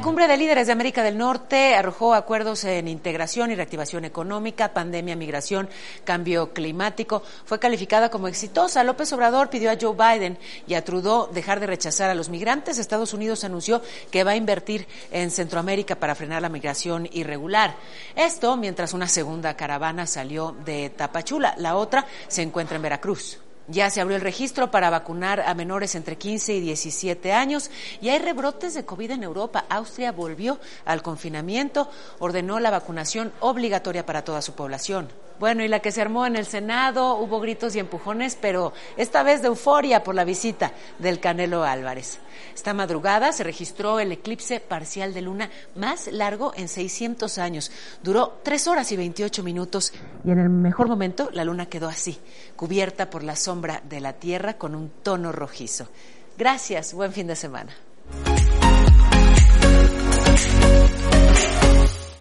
cumbre de líderes de América del Norte arrojó acuerdos en integración y reactivación económica, pandemia, migración, cambio climático. Fue calificada como exitosa. López Obrador pidió a Joe Biden y a Trudeau dejar de rechazar a los migrantes. Estados Unidos anunció que va a invertir en Centroamérica para frenar la migración irregular. Esto mientras una segunda caravana salió de Tapachula. La otra se encuentra en Veracruz. Ya se abrió el registro para vacunar a menores entre 15 y 17 años y hay rebrotes de COVID en Europa. Austria volvió al confinamiento, ordenó la vacunación obligatoria para toda su población. Bueno, y la que se armó en el Senado, hubo gritos y empujones, pero esta vez de euforia por la visita del Canelo Álvarez. Esta madrugada se registró el eclipse parcial de luna más largo en 600 años. Duró 3 horas y 28 minutos y en el mejor momento la luna quedó así, cubierta por la sombra de la Tierra con un tono rojizo. Gracias, buen fin de semana.